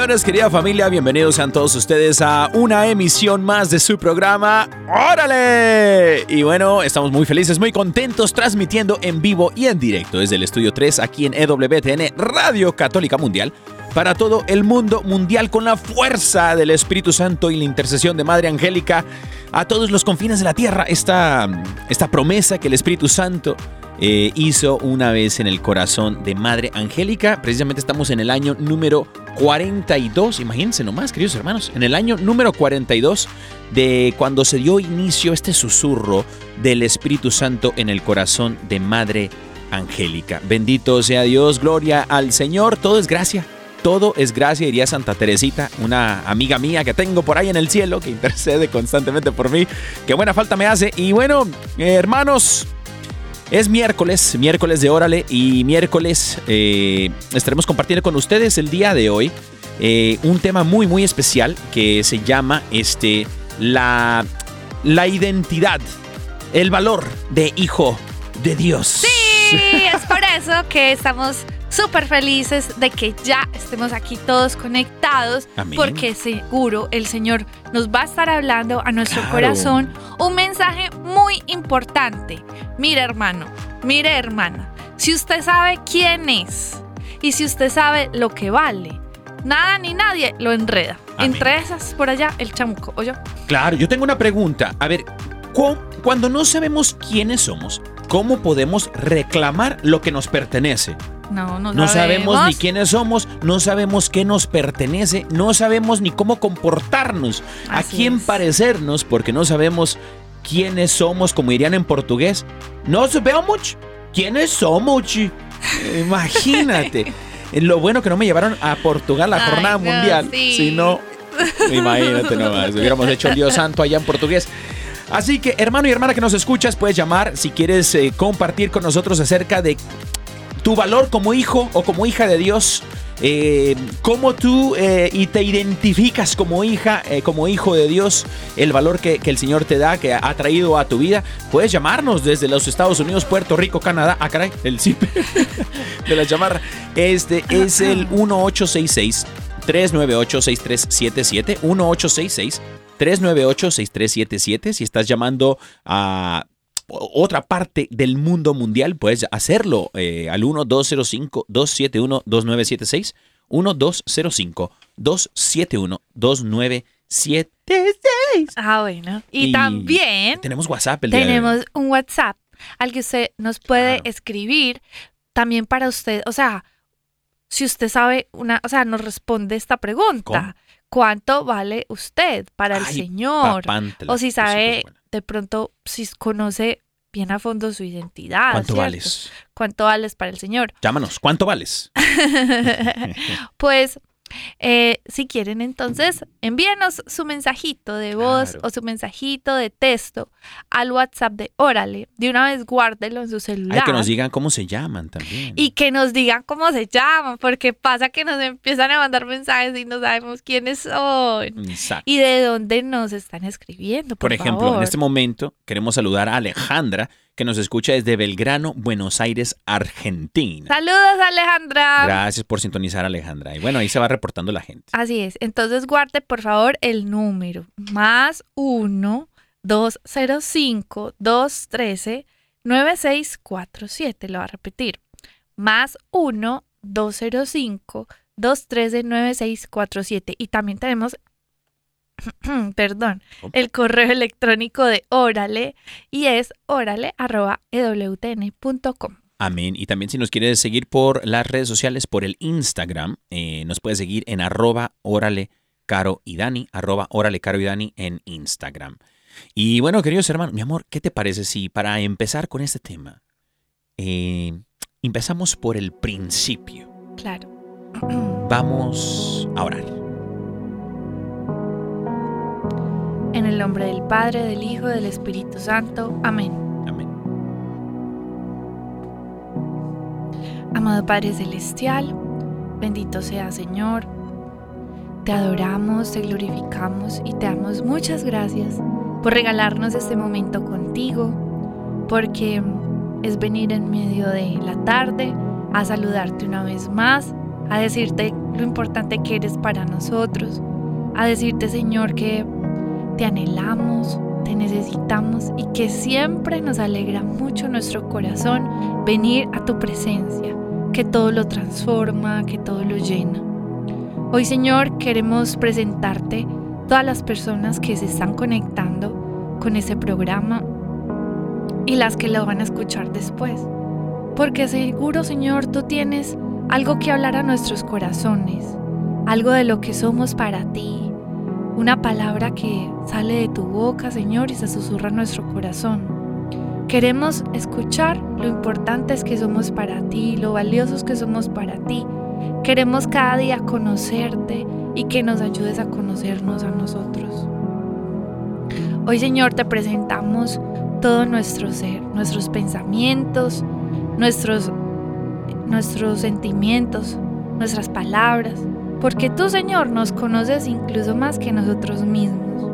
Querida familia. Bienvenidos sean todos ustedes a una emisión más de su programa. ¡Órale! Y bueno, estamos muy felices, muy contentos, transmitiendo en vivo y en directo desde el estudio 3 aquí en EWTN Radio Católica Mundial para todo el mundo mundial con la fuerza del Espíritu Santo y la intercesión de Madre Angélica a todos los confines de la tierra. Esta, esta promesa que el Espíritu Santo eh, hizo una vez en el corazón de Madre Angélica. Precisamente estamos en el año número 42, imagínense nomás, queridos hermanos, en el año número 42 de cuando se dio inicio este susurro del Espíritu Santo en el corazón de Madre Angélica. Bendito sea Dios, gloria al Señor, todo es gracia. Todo es gracia, diría Santa Teresita, una amiga mía que tengo por ahí en el cielo, que intercede constantemente por mí. Qué buena falta me hace. Y bueno, eh, hermanos, es miércoles, miércoles de Órale y miércoles eh, estaremos compartiendo con ustedes el día de hoy eh, un tema muy muy especial que se llama este la la identidad, el valor de hijo de Dios. Sí, es por eso que estamos súper felices de que ya estemos aquí todos conectados, Amén. porque seguro el Señor nos va a estar hablando a nuestro Claro. corazón un mensaje muy importante. Mire hermano, mire hermana, si usted sabe quién es y si usted sabe lo que vale, nada ni nadie lo enreda. Amén. Entre esas, por allá, el chamuco, ¿o yo? Claro, yo tengo una pregunta. A ver, cu- cuando no sabemos quiénes somos, ¿cómo podemos reclamar lo que nos pertenece? No, no, No sabemos ni quiénes somos, no sabemos qué nos pertenece, no sabemos ni cómo comportarnos, a quién es. parecernos, porque no sabemos quiénes somos, como dirían en portugués. No sabemos quiénes somos. Imagínate. Lo bueno que no me llevaron a Portugal la Ay, jornada no, mundial. sí. Si no, imagínate nomás, hubiéramos hecho el Dios Santo allá en portugués. Así que, hermano y hermana que nos escuchas, puedes llamar si quieres eh, compartir con nosotros acerca de tu valor como hijo o como hija de Dios. eh, cómo tú eh, y te identificas como hija, eh, como hijo de Dios, el valor que, que el Señor te da, que ha traído a tu vida. Puedes llamarnos desde los Estados Unidos, Puerto Rico, Canadá. Ah, caray, el zip de la llamada. Este es el 1866 398 6377 1866 398-6377. Si estás llamando a otra parte del mundo mundial, puedes hacerlo eh, al 1205-271-2976. 1205-271-2976. Ah, bueno. Y, Y también Tenemos WhatsApp el día de tenemos un WhatsApp al que usted nos puede Claro. escribir también para usted. O sea, si usted sabe una, o sea, nos responde esta pregunta. ¿Cómo? ¿Cuánto vale usted para el Ay, Señor? O si sabe, de pronto, si conoce bien a fondo su identidad. ¿Cuánto ¿cierto? vales? ¿Cuánto vales para el Señor? Llámanos, ¿cuánto vales? pues, eh, si quieren, entonces, envíenos su mensajito de voz Claro. o su mensajito de texto al WhatsApp de Órale. De una vez guárdelo en su celular. Hay que nos digan cómo se llaman también. y que nos digan cómo se llaman, porque pasa que nos empiezan a mandar mensajes y no sabemos quiénes son Exacto. y de dónde nos están escribiendo. Por, Por ejemplo, en este momento queremos saludar a Alejandra, que nos escucha desde Belgrano, Buenos Aires, Argentina. Saludos, Alejandra. Gracias por sintonizar, Alejandra. Y bueno, ahí se va reportando la gente. Así es. Entonces guarde por favor el número más 1 205 213 9647. Lo va a repetir. Más 1 205 213 9647. Y también tenemos perdón, el correo electrónico de Órale y es órale.ewtn.com. Amén. Y también si nos quieres seguir por las redes sociales, por el Instagram, eh, nos puedes seguir en arroba órale caro y dani, arroba órale caro y dani en Instagram. Y bueno, queridos hermanos, mi amor, ¿qué te parece si para empezar con este tema, eh, empezamos por el principio? Claro. Vamos a orar. En el nombre del Padre, del Hijo, del Espíritu Santo. Amén. Amén. Amado Padre Celestial, bendito sea Señor. Te adoramos, te glorificamos y te damos muchas gracias por regalarnos este momento contigo, porque es venir en medio de la tarde a saludarte una vez más, a decirte lo importante que eres para nosotros, a decirte Señor que te anhelamos, te necesitamos y que siempre nos alegra mucho nuestro corazón venir a tu presencia, que todo lo transforma, que todo lo llena. Hoy Señor queremos presentarte todas las personas que se están conectando con ese programa y las que lo van a escuchar después. Porque seguro Señor tú tienes algo que hablar a nuestros corazones, algo de lo que somos para ti, una palabra que sale de tu boca, Señor, y se susurra en nuestro corazón. Queremos escuchar lo importantes que somos para ti, lo valiosos que somos para ti. Queremos cada día conocerte y que nos ayudes a conocernos a nosotros. Hoy, Señor, te presentamos todo nuestro ser, nuestros pensamientos, nuestros, nuestros sentimientos, nuestras palabras, porque tú, Señor, nos conoces incluso más que nosotros mismos.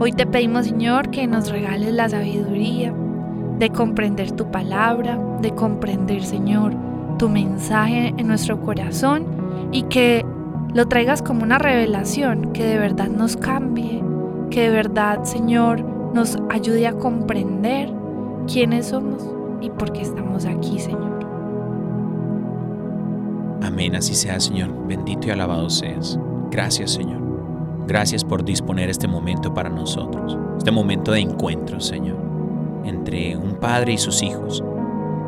Hoy te pedimos, Señor, que nos regales la sabiduría de comprender tu palabra, de comprender, Señor, tu mensaje en nuestro corazón y que lo traigas como una revelación que de verdad nos cambie, que de verdad, Señor, nos ayude a comprender quiénes somos y por qué estamos aquí, Señor. Amén, así sea, Señor. Bendito y alabado seas. Gracias, Señor. Gracias por disponer este momento para nosotros. Este momento de encuentro, Señor, entre un padre y sus hijos.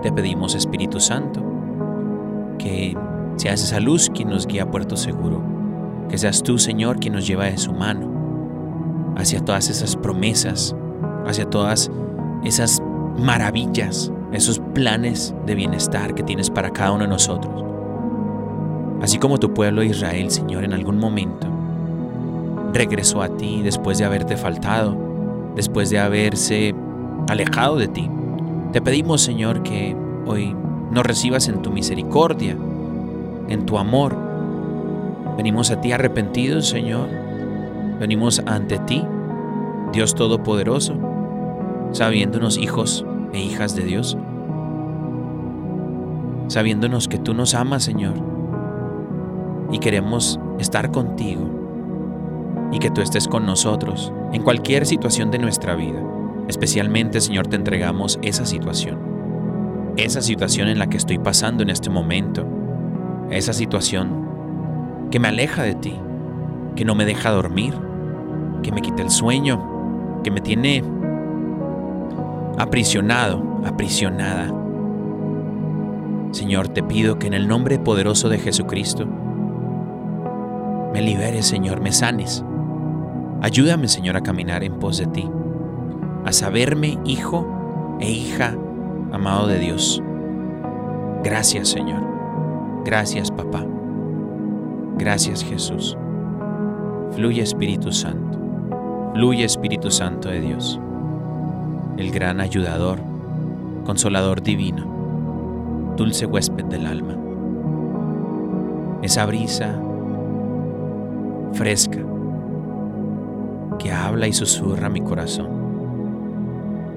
Te pedimos, Espíritu Santo, que seas esa luz quien nos guía a puerto seguro. Que seas tú, Señor, quien nos lleva de su mano hacia todas esas promesas, hacia todas esas maravillas, esos planes de bienestar que tienes para cada uno de nosotros. Así como tu pueblo Israel, Señor, en algún momento regresó a ti después de haberte faltado, después de haberse alejado de ti. Te pedimos, Señor, que hoy nos recibas en tu misericordia, en tu amor. Venimos a ti arrepentidos, Señor. Venimos ante ti, Dios Todopoderoso, sabiéndonos hijos e hijas de Dios, sabiéndonos que tú nos amas, Señor, y queremos estar contigo y que tú estés con nosotros en cualquier situación de nuestra vida. Especialmente, Señor, te entregamos esa situación. Esa situación en la que estoy pasando en este momento. Esa situación que me aleja de ti, que no me deja dormir, que me quita el sueño, que me tiene aprisionado, aprisionada. Señor, te pido que en el nombre poderoso de Jesucristo, me liberes, Señor, me sanes. Ayúdame, Señor, a caminar en pos de ti, a saberme hijo e hija amado de Dios. Gracias, Señor. Gracias, papá. Gracias, Jesús. Fluye Espíritu Santo. Fluye Espíritu Santo de Dios. El gran ayudador, consolador divino, dulce huésped del alma. Esa brisa fresca que habla y susurra mi corazón.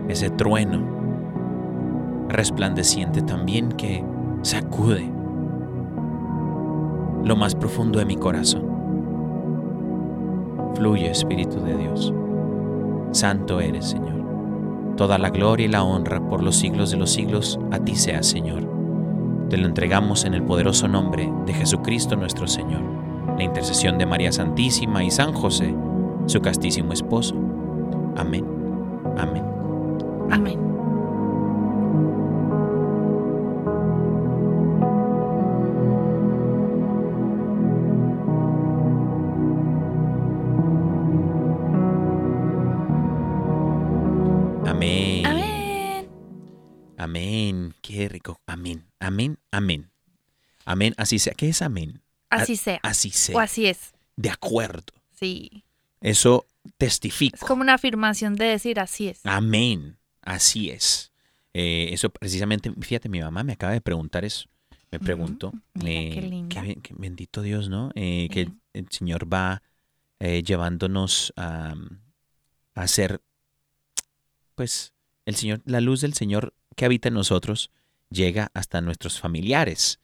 Ese trueno resplandeciente también que sacude lo más profundo de mi corazón. Fluye, Espíritu de Dios. Santo eres, Señor. Toda la gloria y la honra por los siglos de los siglos a ti sea, Señor. Te lo entregamos en el poderoso nombre de Jesucristo nuestro Señor, la intercesión de María Santísima y San José, su castísimo esposo. Amén. Amén. Amén. Amén. Amén. Amén. Qué rico. Amén. Amén. Amén. Amén. Así sea. ¿Qué es amén? Así sea. Así sea. O así es. De acuerdo. Sí. Eso Es testifico. como una afirmación de decir así es. Amén. Así es. Eh, eso precisamente, fíjate, mi mamá me acaba de preguntar eso. Me preguntó. eh, qué linda. ben- qué bendito Dios, ¿no? Eh, que el Señor va eh, llevándonos a, a hacer, pues, el Señor, la luz del Señor que habita en nosotros llega hasta nuestros familiares.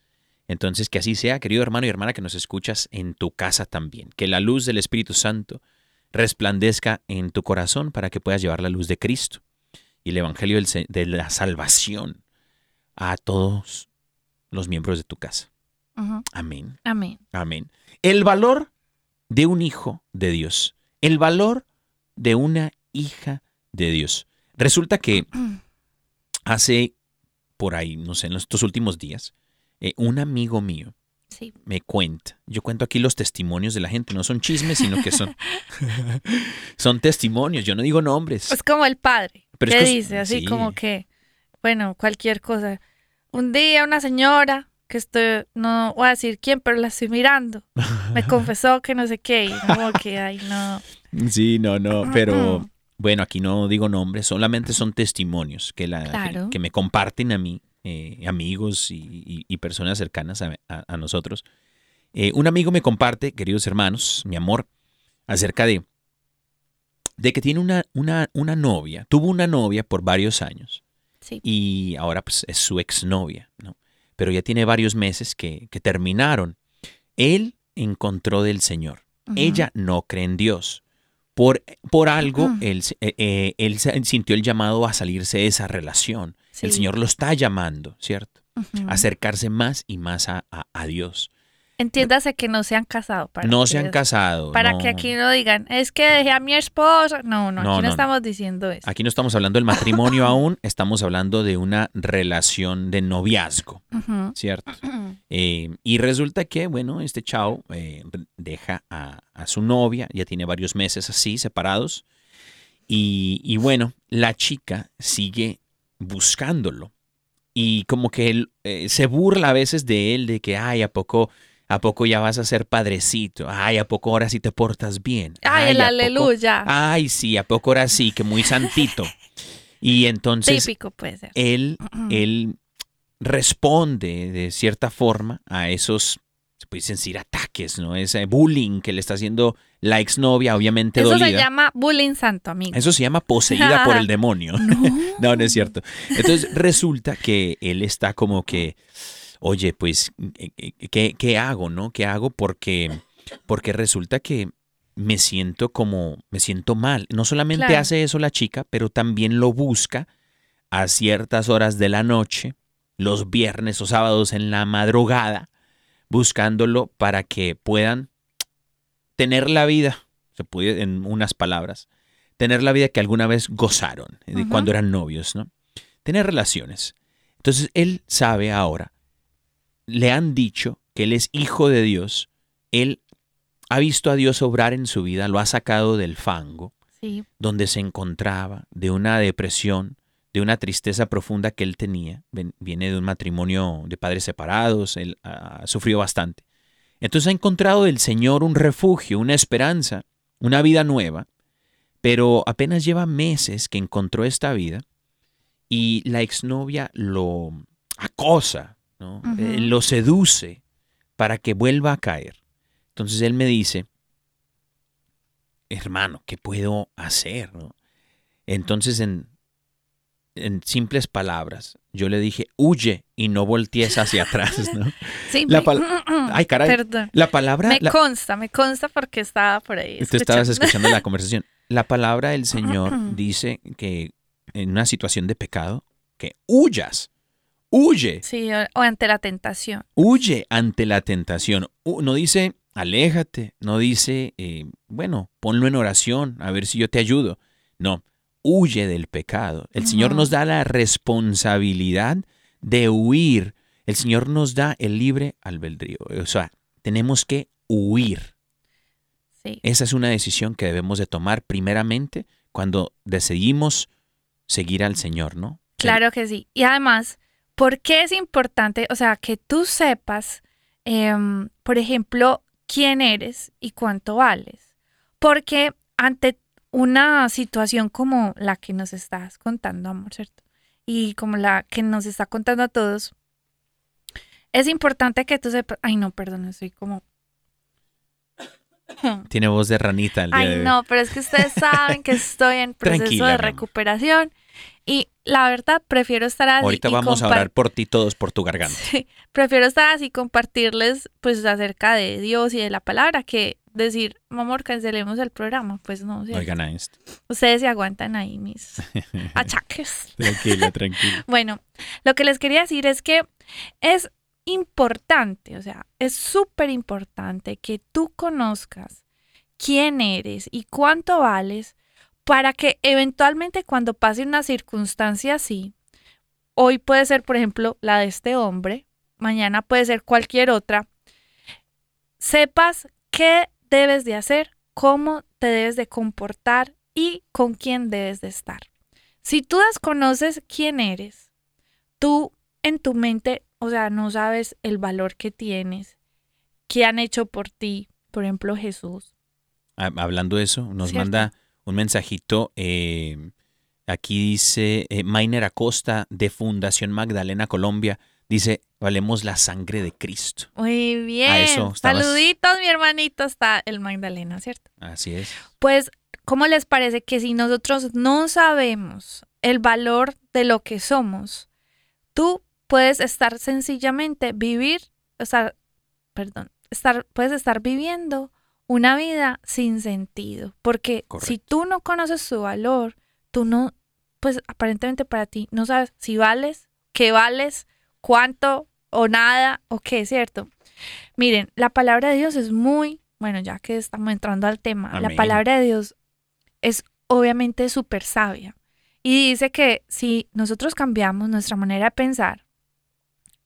Entonces, que así sea, querido hermano y hermana que nos escuchas en tu casa también. Que la luz del Espíritu Santo resplandezca en tu corazón para que puedas llevar la luz de Cristo y el Evangelio de la salvación a todos los miembros de tu casa. Amén. Amén. Amén. El valor de un hijo de Dios. El valor de una hija de Dios. Resulta que hace por ahí, no sé, en estos últimos días, eh, un amigo mío Sí. me cuenta. Yo cuento aquí los testimonios de la gente, no son chismes, sino que son, son testimonios. Yo no digo nombres. Es como el padre. Pero es que dice así sí. como que, bueno, cualquier cosa. Un día una señora, que estoy, no voy a decir quién, pero la estoy mirando, me confesó que no sé qué, y como que, ay, no. Sí, no, no, pero bueno, aquí no digo nombres, solamente son testimonios que, la, que, me comparten a mí, eh, amigos y, y- y personas cercanas a, a- a nosotros. Eh, un amigo me comparte, queridos hermanos, mi amor, acerca de, de que tiene una, una, una novia, tuvo una novia por varios años Sí. y ahora pues es su exnovia, ¿no? Pero ya tiene varios meses que, que terminaron. Él encontró del Señor. Ella no cree en Dios. Por, por algo, Ujú. él, eh, él sintió el llamado a salirse de esa relación. El. Señor lo está llamando, ¿cierto? A acercarse más y más a, a- a Dios. Entiéndase que no se han casado. Para no que se han casado. Para no. que aquí no digan, es que dejé a mi esposa. No, no, No, aquí no, estamos diciendo eso. Aquí no estamos hablando del matrimonio aún, estamos hablando de una relación de noviazgo. ¿cierto? Eh, y resulta que, bueno, este chao eh, deja a, a su novia, ya tiene varios meses así, separados. Y, y bueno, la chica sigue buscándolo. Y como que él eh, se burla a veces de él, de que, ay, ¿a poco, ¿a poco ya vas a ser padrecito? Ay, ¿a poco ahora sí te portas bien? Ay, el ¿a poco- aleluya. Ay, sí, ¿a poco ahora sí? Que muy santito. Y entonces Típico puede ser. él, él responde de cierta forma a esos, se puede decir, ataques, ¿no? Ese bullying que le está haciendo la exnovia, obviamente Eso dolida. se llama bullying santo, amigo. Eso se llama poseída por el demonio. No. no, es cierto. Entonces resulta que él está como que, oye, pues, ¿qué, qué hago, no? ¿Qué hago? Porque, porque resulta que me siento como, me siento mal. No solamente Claro. hace eso la chica, pero también lo busca a ciertas horas de la noche, los viernes o sábados en la madrugada, buscándolo para que puedan tener la vida, se puede en unas palabras, tener la vida que alguna vez gozaron Ujú. cuando eran novios, ¿no? Tener relaciones. Entonces él sabe ahora, le han dicho que él es hijo de Dios, él ha visto a Dios obrar en su vida, lo ha sacado del fango, Sí. donde se encontraba, de una depresión, de una tristeza profunda que él tenía. Viene de un matrimonio de padres separados, él ha sufrido bastante. Entonces ha encontrado del Señor un refugio, una esperanza, una vida nueva, pero apenas lleva meses que encontró esta vida y la exnovia lo acosa, ¿no? Eh, lo seduce para que vuelva a caer. Entonces él me dice, hermano, ¿qué puedo hacer? no? Entonces en, en simples palabras, yo le dije, huye y no voltees hacia atrás, ¿no? Sí, La me- Ay, caray. Perdón. La palabra... Me la- consta, me consta porque estaba por ahí. Tú estabas escuchando. escuchando la conversación. La palabra del Señor dice que en una situación de pecado, que huyas, huye, Sí, o, o ante la tentación. huye ante la tentación. No dice, aléjate, no dice, eh, bueno, ponlo en oración, a ver si yo te ayudo. No, huye del pecado. El Señor nos da la responsabilidad de huir. El Señor nos da el libre albedrío. O sea, tenemos que huir. Sí. Esa es una decisión que debemos de tomar primeramente cuando decidimos seguir al Señor, ¿no? Claro que sí. Y además, ¿por qué es importante? O sea, que tú sepas, em, por ejemplo, quién eres y cuánto vales. Porque ante una situación como la que nos estás contando, amor, ¿cierto? Y como la que nos está contando a todos, es importante que tú sepas, ay no, perdón, estoy como... Tiene voz de ranita el día de Ay, hoy. no, pero es que ustedes saben que estoy en proceso Tranquila, de amor. Y la verdad prefiero estar así. Ahorita y vamos a orar por ti todos por tu garganta. Sí, prefiero estar así y compartirles pues acerca de Dios y de la palabra que decir, amor, cancelemos el programa. Pues no, ¿cierto? Oigan a esto. ustedes se aguantan ahí mis achaques. Tranquila, tranquila. Bueno, lo que les quería decir es que es importante, o sea, es súper importante que tú conozcas quién eres y cuánto vales para que eventualmente cuando pase una circunstancia así, hoy puede ser, por ejemplo, la de este hombre, mañana puede ser cualquier otra, sepas qué debes de hacer, cómo te debes de comportar y con quién debes de estar. Si tú desconoces quién eres, tú en tu mente, o sea, no sabes el valor que tienes, qué han hecho por ti, por ejemplo, Jesús. Ha- Hablando de eso, nos Cierto. manda un mensajito. eh, aquí dice eh, Mainer Acosta de Fundación Magdalena Colombia. Dice, valemos la sangre de Cristo. Muy bien. eso estabas- Saluditos, mi hermanito, está el Magdalena, ¿cierto? Así es. Pues, ¿cómo les parece que si nosotros no sabemos el valor de lo que somos, tú puedes estar sencillamente vivir, estar, perdón, estar, puedes estar viviendo una vida sin sentido, porque Correcto. si tú no conoces su valor, tú no, pues aparentemente para ti no sabes si vales, qué vales, cuánto o nada o qué, ¿cierto? Miren, la palabra de Dios es muy, bueno, ya que estamos entrando al tema, la palabra de Dios es obviamente súper sabia. Y dice que si nosotros cambiamos nuestra manera de pensar,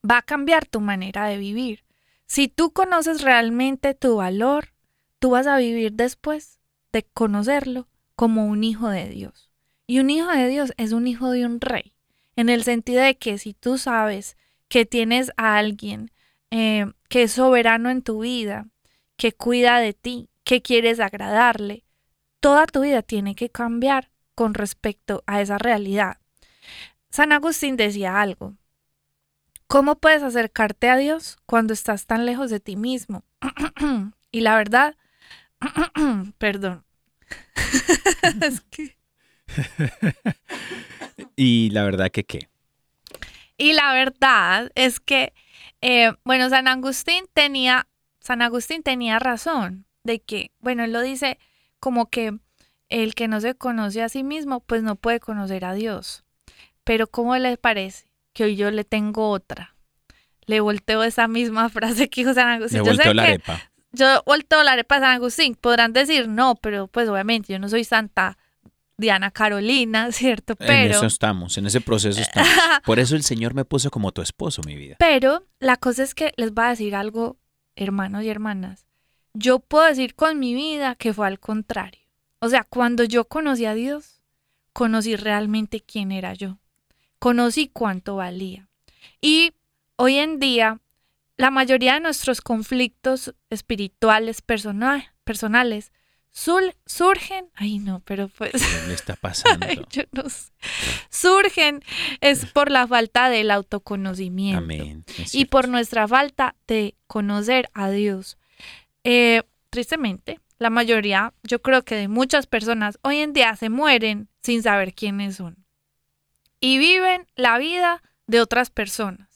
va a cambiar tu manera de vivir. Si tú conoces realmente tu valor, tú vas a vivir después de conocerlo como un hijo de Dios. Y un hijo de Dios es un hijo de un rey, en el sentido de que si tú sabes que tienes a alguien eh, que es soberano en tu vida, que cuida de ti, que quieres agradarle, toda tu vida tiene que cambiar con respecto a esa realidad. San Agustín decía algo. ¿Cómo puedes acercarte a Dios cuando estás tan lejos de ti mismo? y la verdad, perdón. es que Y la verdad que qué. Y la verdad es que, eh, bueno, San Agustín tenía, San Agustín tenía razón de que, bueno, él lo dice como que el que no se conoce a sí mismo, pues no puede conocer a Dios. Pero ¿cómo le parece que hoy yo le tengo otra? Le volteo esa misma frase que dijo San Agustín. Le Yo sé volteó la que- arepa. Yo volteo la arepa de San Agustín. Podrán decir, no, pero pues obviamente yo no soy Santa Diana Carolina, ¿cierto? En Pero... eso estamos, en ese proceso estamos. Por eso el Señor me puso como tu esposo, mi vida. Pero la cosa es que les voy a decir algo, hermanos y hermanas. Yo puedo decir con mi vida que fue al contrario. O sea, cuando yo conocí a Dios, conocí realmente quién era yo. Conocí cuánto valía. Y hoy en día, la mayoría de nuestros conflictos espirituales, persona- personales, sul- surgen, ay no, pero pues... ¿Qué le está pasando? Ay, yo no sé. Surgen es por la falta del autoconocimiento Amén. y por nuestra falta de conocer a Dios. Eh, tristemente, la mayoría, yo creo que de muchas personas hoy en día se mueren sin saber quiénes son. y viven la vida de otras personas.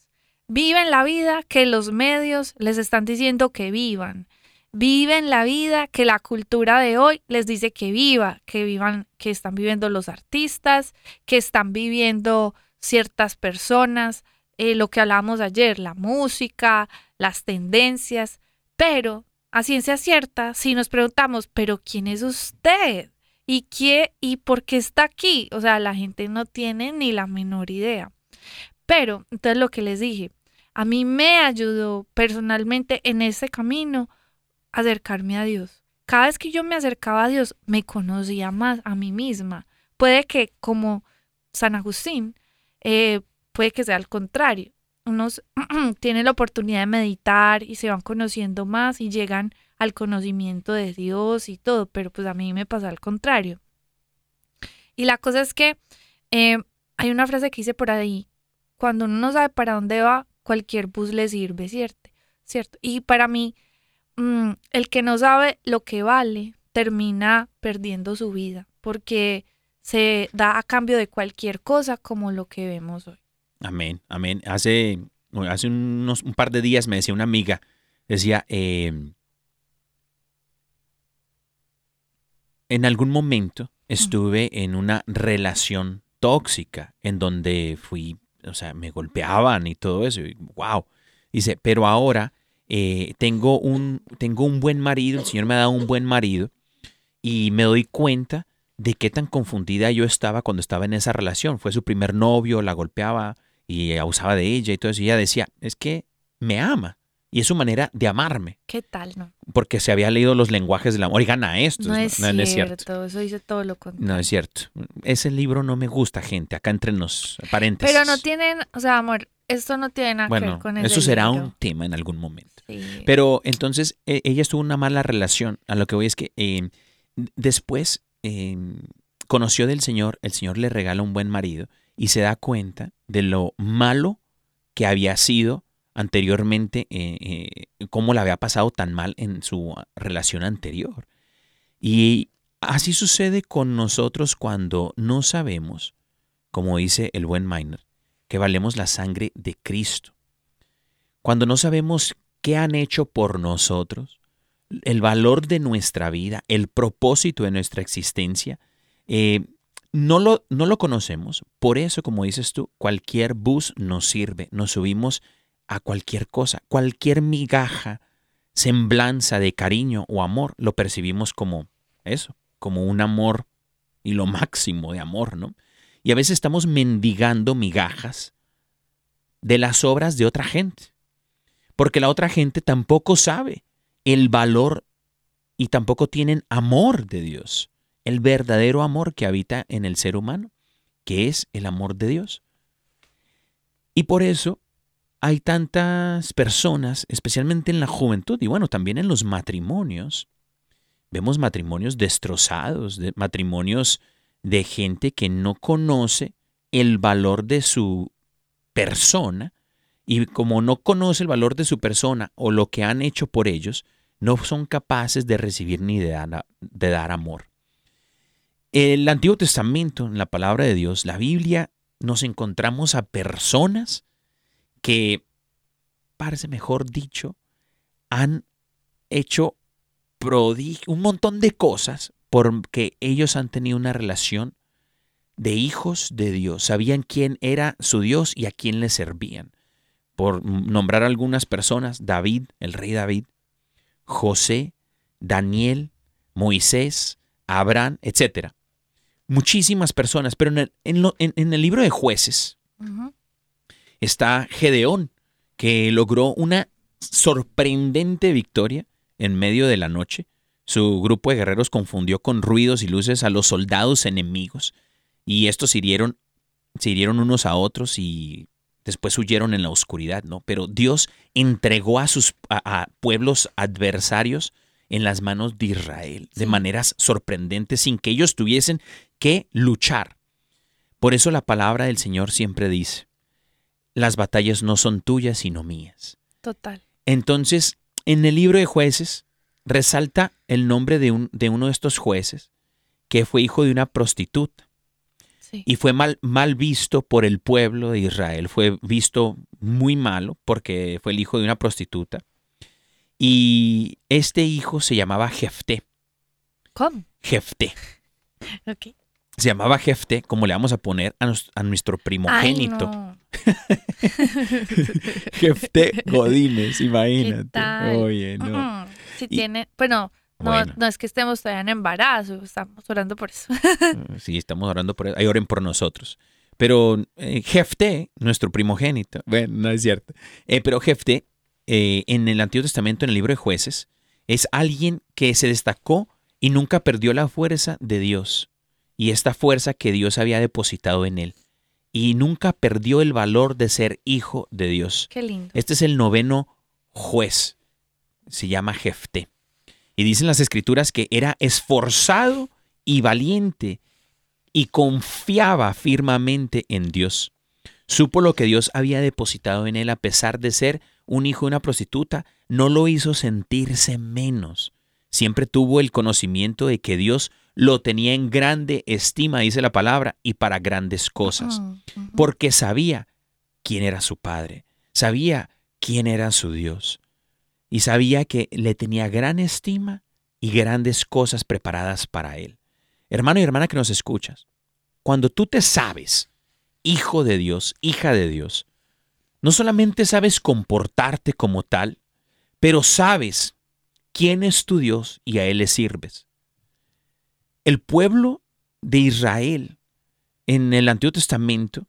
Viven la vida que los medios les están diciendo que vivan. Viven la vida que la cultura de hoy les dice que viva, que vivan, que están viviendo los artistas, que están viviendo ciertas personas, eh, lo que hablábamos ayer, la música, las tendencias, pero a ciencia cierta, si nos preguntamos, pero ¿quién es usted? ¿Y qué y por qué está aquí? O sea, la gente no tiene ni la menor idea. Pero, entonces lo que les dije, a mí me ayudó personalmente en ese camino acercarme a Dios. Cada vez que yo me acercaba a Dios, me conocía más a mí misma. Puede que, como San Agustín, eh, puede que sea al contrario. Unos tienen la oportunidad de meditar y se van conociendo más y llegan al conocimiento de Dios y todo, pero pues a mí me pasa al contrario. Y la cosa es que eh, hay una frase que dice por ahí, cuando uno no sabe para dónde va, cualquier bus le sirve, ¿cierto? ¿Cierto? Y para mí, mm, el que no sabe lo que vale, termina perdiendo su vida, porque se da a cambio de cualquier cosa como lo que vemos hoy. Amén, amén. Hace, hace unos, un par de días me decía una amiga, decía, eh, en algún momento estuve en una relación tóxica en donde fui, o sea, me golpeaban y todo eso. Y, wow. Dice, pero ahora eh, tengo, un, tengo un buen marido, el Señor me ha dado un buen marido y me doy cuenta de qué tan confundida yo estaba cuando estaba en esa relación. Fue su primer novio, la golpeaba y abusaba de ella y todo eso. Y ella decía, es que me ama. Y es su manera de amarme. ¿Qué tal, no? Porque se había leído los lenguajes del amor y gana esto. No, es, cierto, eso dice todo lo contrario. No es cierto. Ese libro no me gusta, gente. Acá entre nos, paréntesis. Pero no tienen, o sea, amor, esto no tiene nada que ver con eso será un tema en algún momento. Pero entonces e, ella estuvo en una mala relación. A lo que voy es que eh, después eh, conoció del Señor, el Señor le regala un buen marido y se da cuenta de lo malo que había sido anteriormente, eh, eh, cómo la había pasado tan mal en su relación anterior. Y así sucede con nosotros cuando no sabemos, como dice el buen Miner, que valemos la sangre de Cristo. Cuando no sabemos qué han hecho por nosotros, el valor de nuestra vida, el propósito de nuestra existencia, eh, no lo, no lo conocemos. Por eso, como dices tú, cualquier bus nos sirve. Nos subimos a cualquier cosa, cualquier migaja, semblanza de cariño o amor, lo percibimos como eso, como un amor y lo máximo de amor, ¿no? Y a veces estamos mendigando migajas de las obras de otra gente, porque la otra gente tampoco sabe el valor y tampoco tienen amor de Dios, el verdadero amor que habita en el ser humano, que es el amor de Dios. Y por eso hay tantas personas, especialmente en la juventud y bueno, también en los matrimonios. Vemos matrimonios destrozados, de matrimonios de gente que no conoce el valor de su persona y como no conoce el valor de su persona o lo que han hecho por ellos, no son capaces de recibir ni de dar, de dar amor. El Antiguo Testamento, en la palabra de Dios, la Biblia, nos encontramos a personas que, parece mejor dicho, han hecho un montón de cosas porque ellos han tenido una relación de hijos de Dios, sabían quién era su Dios y a quién le servían. Por nombrar algunas personas, David, el rey David, José, Daniel, Moisés, Abraham, etc. Muchísimas personas, pero en el, libro de jueces, está Gedeón, que logró una sorprendente victoria en medio de la noche. Su grupo de guerreros confundió con ruidos y luces a los soldados enemigos y estos hirieron, se hirieron unos a otros y después huyeron en la oscuridad, ¿no? Pero Dios entregó a sus a, pueblos adversarios en las manos de Israel de maneras sorprendentes sin que ellos tuviesen que luchar. Por eso la palabra del Señor siempre dice, las batallas no son tuyas sino mías. Total. Entonces, en el libro de jueces resalta el nombre de, un, de uno de estos jueces que fue hijo de una prostituta. Sí. y fue mal, mal visto por el pueblo de Israel. Fue visto muy malo porque fue el hijo de una prostituta. Y este hijo se llamaba Jefté. ¿Cómo? Jefté. Ok. Se llamaba Jefté, como le vamos a poner a, nos- a nuestro Ay, primogénito. no. Jefté Godínez, ¿Qué imagínate. tal? Oye, no. Mm, Si Y- tiene, bueno, no, Bueno. no es que estemos todavía en embarazo, estamos orando por eso. Sí, estamos orando por Ahí oren por nosotros. Pero eh, Jefté, nuestro primogénito, bueno, no es cierto. Eh, pero Jefté, eh, en el Antiguo Testamento, en el libro de jueces, es alguien que se destacó y nunca perdió la fuerza de Dios. Y esta fuerza que Dios había depositado en él. Y nunca perdió el valor de ser hijo de Dios. Qué lindo. Este es el noveno juez. Se llama Jefté. Y dicen las escrituras que era esforzado y valiente y confiaba firmemente en Dios. Supo lo que Dios había depositado en él a pesar de ser un hijo de una prostituta, no lo hizo sentirse menos. Siempre tuvo el conocimiento de que Dios lo tenía en grande estima, dice la palabra, y para grandes cosas porque sabía quién era su padre, sabía quién era su Dios y sabía que le tenía gran estima y grandes cosas preparadas para él. Hermano y hermana que nos escuchas, cuando tú te sabes hijo de Dios, hija de Dios, no solamente sabes comportarte como tal, pero sabes quién es tu Dios y a Él le sirves. El pueblo de Israel en el Antiguo Testamento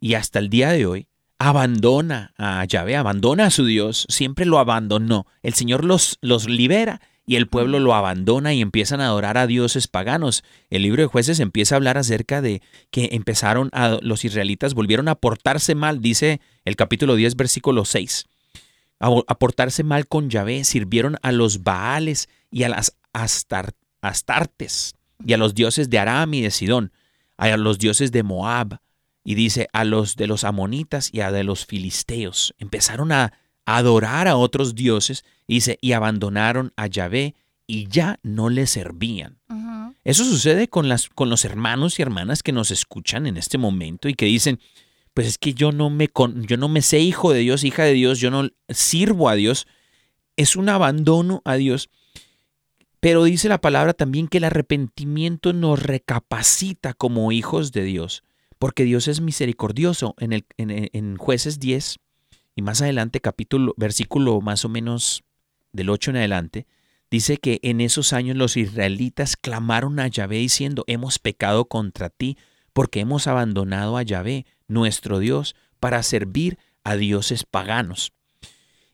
y hasta el día de hoy abandona a Yahvé, abandona a su Dios, siempre lo abandonó. El Señor los, los libera y el pueblo lo abandona y empiezan a adorar a dioses paganos. El libro de jueces empieza a hablar acerca de que empezaron a, los israelitas volvieron a portarse mal, dice el capítulo 10, versículo 6. A, portarse mal con Yahvé, sirvieron a los Baales y a las Astar- Astartes y a los dioses de Aram y de Sidón, a los dioses de Moab, y dice a los de los amonitas y a de los filisteos. Empezaron a adorar a otros dioses, y dice, y abandonaron a Yahvé y ya no le servían. Eso sucede con, las, con los hermanos y hermanas que nos escuchan en este momento y que dicen, pues es que yo no me, con, yo no me sé hijo de Dios, hija de Dios, yo no sirvo a Dios. Es un abandono a Dios. Pero dice la palabra también que el arrepentimiento nos recapacita como hijos de Dios, porque Dios es misericordioso. En, jueces 10 y más adelante, capítulo, versículo más o menos del 8 en adelante, dice que en esos años los israelitas clamaron a Yahvé diciendo, hemos pecado contra ti porque hemos abandonado a Yahvé, nuestro Dios, para servir a dioses paganos.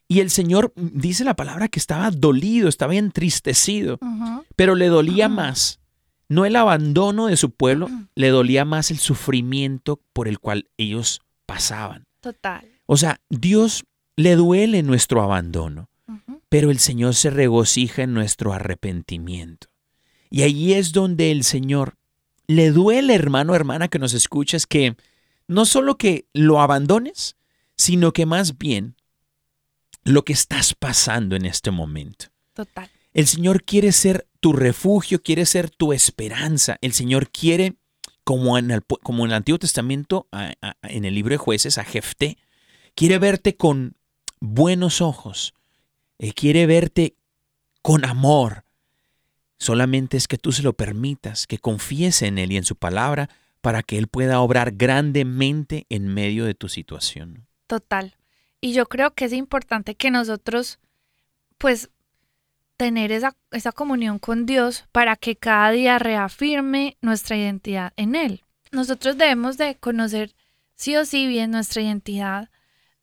Y el Señor dice la palabra que estaba dolido, estaba entristecido, pero le dolía más, no el abandono de su pueblo, le dolía más el sufrimiento por el cual ellos pasaban. Total. O sea, Dios le duele nuestro abandono pero el Señor se regocija en nuestro arrepentimiento. Y ahí es donde el Señor le duele, hermano, hermana, que nos escuchas, que no solo que lo abandones, sino que más bien lo que estás pasando en este momento. Total. El Señor quiere ser tu refugio, quiere ser tu esperanza. El Señor quiere, como en el, como en el Antiguo Testamento, a- a- en el libro de jueces, a Jefté, quiere verte con buenos ojos, eh, quiere verte con amor. Solamente es que tú se lo permitas, que confíes en Él y en su palabra para que Él pueda obrar grandemente en medio de tu situación. Total. Y yo creo que es importante que nosotros, pues, tener esa, esa comunión con Dios para que cada día reafirme nuestra identidad en Él. Nosotros debemos de conocer sí o sí bien nuestra identidad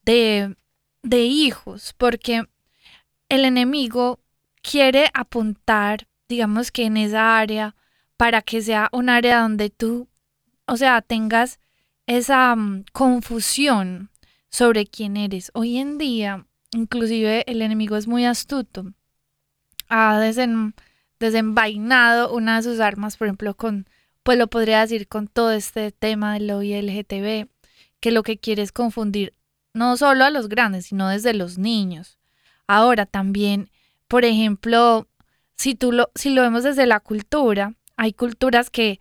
de, de hijos, porque el enemigo quiere apuntar, digamos que en esa área, para que sea un área donde tú, o sea, tengas esa mm, confusión sobre quién eres. Hoy en día, inclusive el enemigo es muy astuto. Ha desen- desenvainado una de sus armas, por ejemplo, con, pues lo podría decir con todo este tema del lobby LGTB, que lo que quiere es confundir no solo a los grandes, sino desde los niños. Ahora también, por ejemplo, si tú lo, si lo vemos desde la cultura, hay culturas que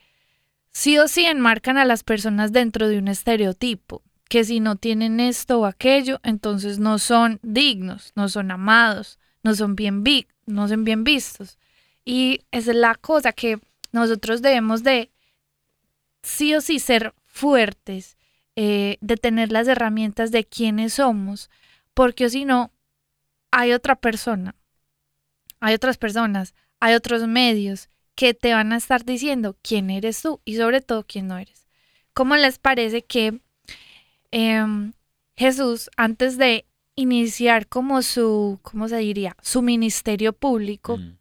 sí o sí enmarcan a las personas dentro de un estereotipo, que si no tienen esto o aquello, entonces no son dignos, no son amados, no son bien, vi no son bien vistos. Y esa es la cosa que nosotros debemos de sí o sí ser fuertes, eh, de tener las herramientas de quiénes somos, porque si no, hay otra persona, hay otras personas, hay otros medios que te van a estar diciendo quién eres tú y sobre todo quién no eres. ¿Cómo les parece que em, Jesús, antes de iniciar como su, ¿cómo se diría? Su ministerio público, Mm.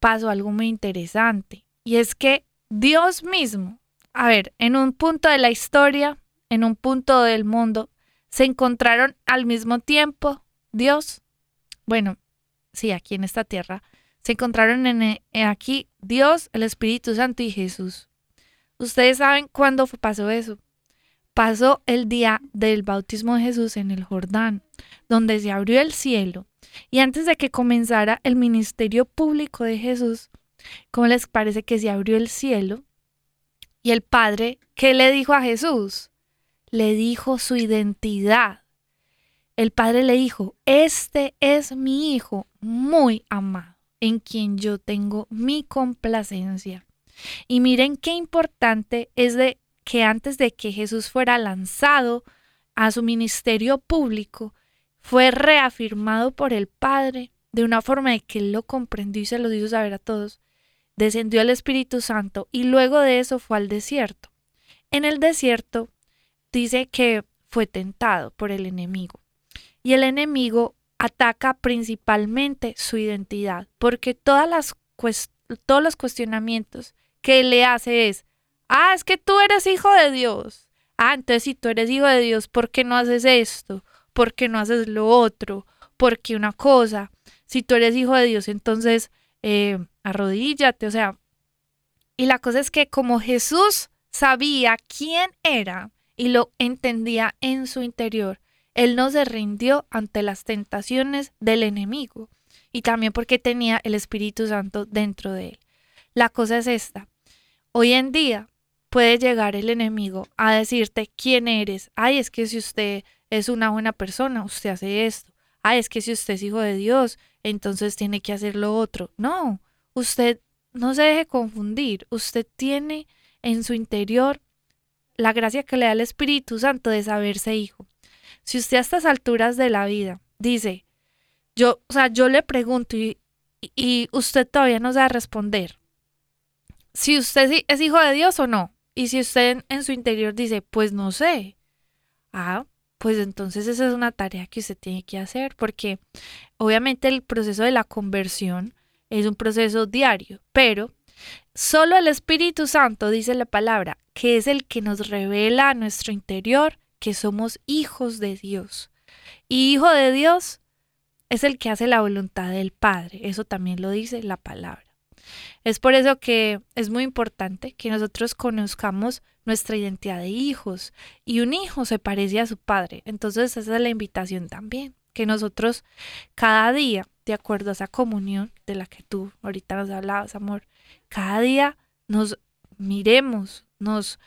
pasó algo muy interesante. Y es que Dios mismo, a ver, en un punto de la historia, en un punto del mundo, se encontraron al mismo tiempo Dios, bueno, sí, aquí en esta tierra, se encontraron en, eh, aquí Dios, el Espíritu Santo y Jesús. Ustedes saben cuándo pasó eso. Pasó el día del bautismo de Jesús en el Jordán, donde se abrió el cielo. Y antes de que comenzara el ministerio público de Jesús, ¿cómo les parece que se abrió el cielo? Y el Padre, ¿qué le dijo a Jesús? Le dijo su identidad. El Padre le dijo, este es mi Hijo muy amado, en quien yo tengo mi complacencia. Y miren qué importante es de que antes de que Jesús fuera lanzado a su ministerio público, fue reafirmado por el Padre de una forma de que él lo comprendió y se lo hizo saber a todos. Descendió el Espíritu Santo y luego de eso fue al desierto. En el desierto dice que fue tentado por el enemigo. Y el enemigo ataca principalmente su identidad, porque todas las todos los cuestionamientos que le hace es, ah, es que tú eres hijo de Dios. Ah, entonces si tú eres hijo de Dios, ¿por qué no haces esto? ¿Por qué no haces lo otro? ¿Por qué una cosa? Si tú eres hijo de Dios, entonces eh, arrodíllate, o sea. Y la cosa es que como Jesús sabía quién era y lo entendía en su interior, él no se rindió ante las tentaciones del enemigo y también porque tenía el Espíritu Santo dentro de él. La cosa es esta. Hoy en día puede llegar el enemigo a decirte quién eres. Ay, es que si usted es una buena persona, usted hace esto. Ay, es que si usted es hijo de Dios, entonces tiene que hacer lo otro. No, usted no se deje confundir. Usted tiene en su interior la gracia que le da el Espíritu Santo de saberse hijo. Si usted a estas alturas de la vida dice, yo, o sea, yo le pregunto y, y usted todavía no sabe responder, si usted es hijo de Dios o no, y si usted en, su interior dice, pues no sé, ah, pues entonces esa es una tarea que usted tiene que hacer, porque obviamente el proceso de la conversión es un proceso diario, pero solo el Espíritu Santo, dice la palabra, que es el que nos revela a nuestro interior que somos hijos de Dios. Y hijo de Dios es el que hace la voluntad del Padre, eso también lo dice la palabra. Es por eso que es muy importante que nosotros conozcamos nuestra identidad de hijos y un hijo se parece a su padre. Entonces esa es la invitación también, que nosotros cada día, de acuerdo a esa comunión de la que tú ahorita nos hablabas, amor, cada día nos miremos, nos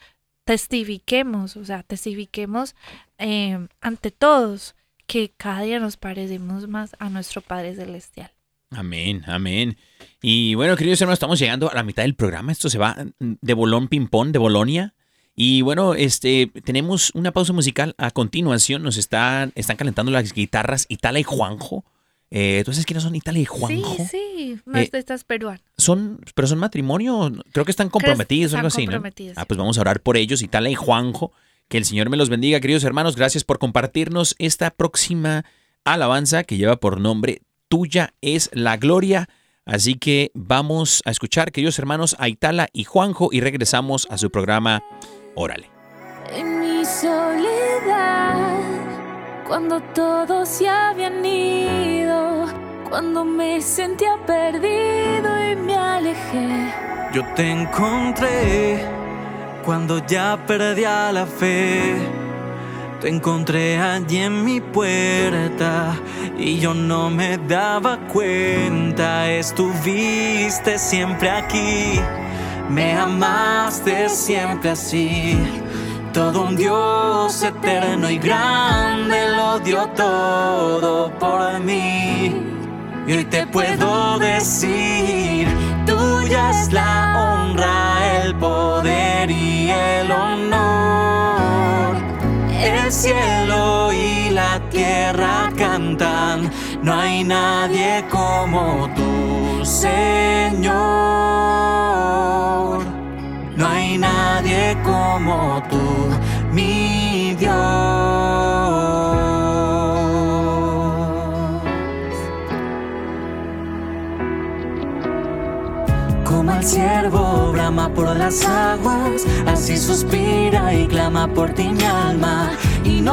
testifiquemos, o sea, testifiquemos eh, ante todos que cada día nos parecemos más a nuestro Padre Celestial. Amén, amén. Y bueno, queridos hermanos, estamos llegando a la mitad del programa. Esto se va de bolón ping-pong, de Bolonia. Y bueno, este, tenemos una pausa musical. A continuación nos están, están calentando las guitarras Itala y Juanjo. Eh, ¿Tú sabes quiénes son Itala y Juanjo? Sí, sí, más de estas peruanas. Son, pero son matrimonio, creo que están comprometidos o algo así, ¿no? Ah, sí. pues vamos a orar por ellos, Itala y Juanjo. Que el Señor me los bendiga, queridos hermanos. Gracias por compartirnos esta próxima alabanza que lleva por nombre Tuya es la gloria. Así que vamos a escuchar, queridos hermanos, a Itala y Juanjo y regresamos a su programa Órale. En mi soledad, cuando todos se habían ido, cuando me sentía perdido y me alejé. Yo te encontré cuando ya perdía la fe. Te encontré allí en mi puerta y yo no me daba cuenta. Estuviste siempre aquí, me amaste siempre así. Todo un Dios eterno y grande lo dio todo por mí. Y hoy te puedo decir, tuya es la honra, el poder y el honor. El cielo y la tierra cantan, no hay nadie como tú, Señor. No hay nadie como tú, mi Dios. Como el ciervo brama por las aguas, así suspira y clama por ti mi alma.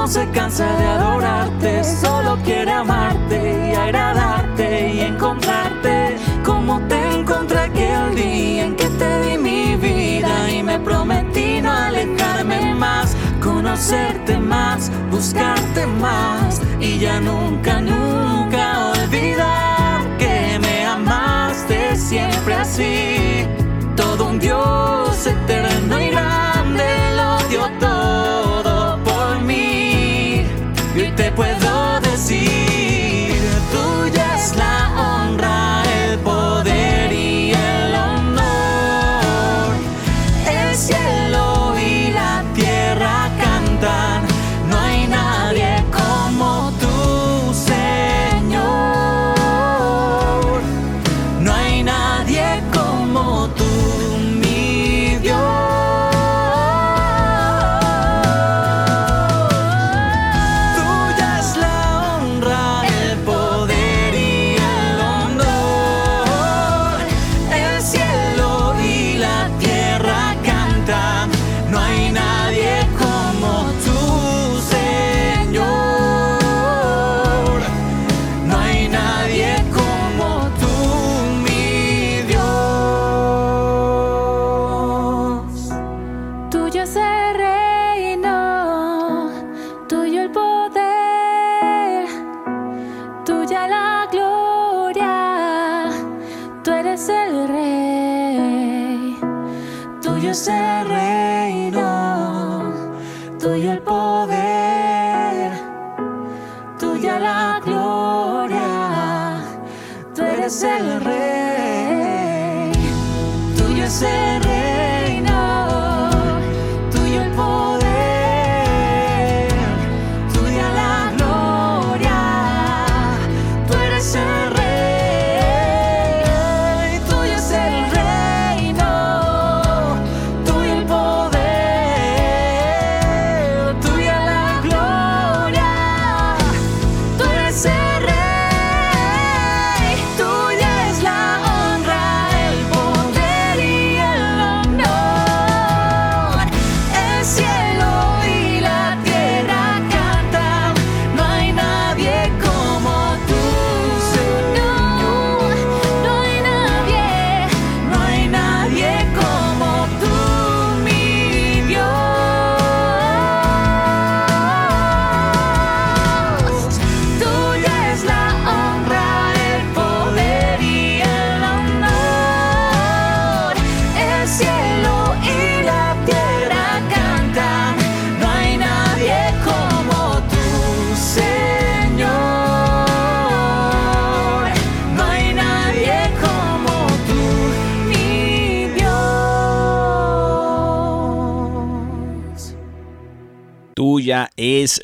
No se cansa de adorarte, solo quiere amarte y agradarte y encontrarte como te encontré aquel día en que te di mi vida y me prometí no alejarme más, conocerte más, buscarte más y ya nunca, nunca olvidar que me amaste siempre así.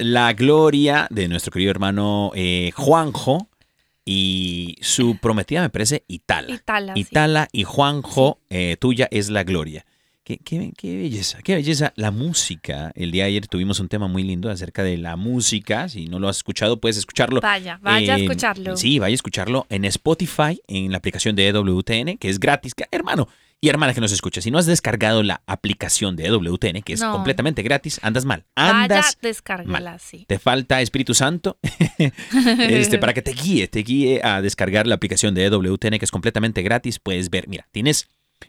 La gloria de nuestro querido hermano eh, Juanjo y su prometida me parece Itala. Itala, sí. Y Juanjo, eh, tuya es la gloria. Qué, qué- qué belleza, qué belleza. La música, el día de ayer tuvimos un tema muy lindo acerca de la música. Si no lo has escuchado, puedes escucharlo. Vaya, vaya a Eh, escucharlo. Sí, vaya a escucharlo en Spotify, en la aplicación de EWTN, que es gratis. Que- hermano y hermana que nos escucha, si no has descargado la aplicación de EWTN, que es No. completamente gratis, andas mal. Vaya, Andas descárgala, mal. sí. Te falta Espíritu Santo este, para que te guíe, te guíe a descargar la aplicación de EWTN, que es completamente gratis. Puedes ver, mira, tienes